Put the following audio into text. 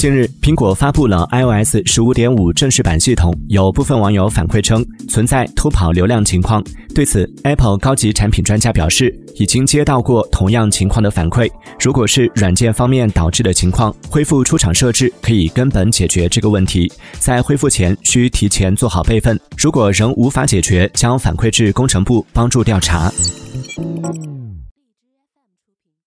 近日苹果发布了 ios 十五点五正式版系统有部分网友反馈称存在偷跑流量情况。对此 apple 高级产品专家表示已经接到过同样情况的反馈。如果是软件方面导致的情况恢复出厂设置可以根本解决这个问题。在恢复前需提前做好备份。如果仍无法解决将反馈至工程部帮助调查。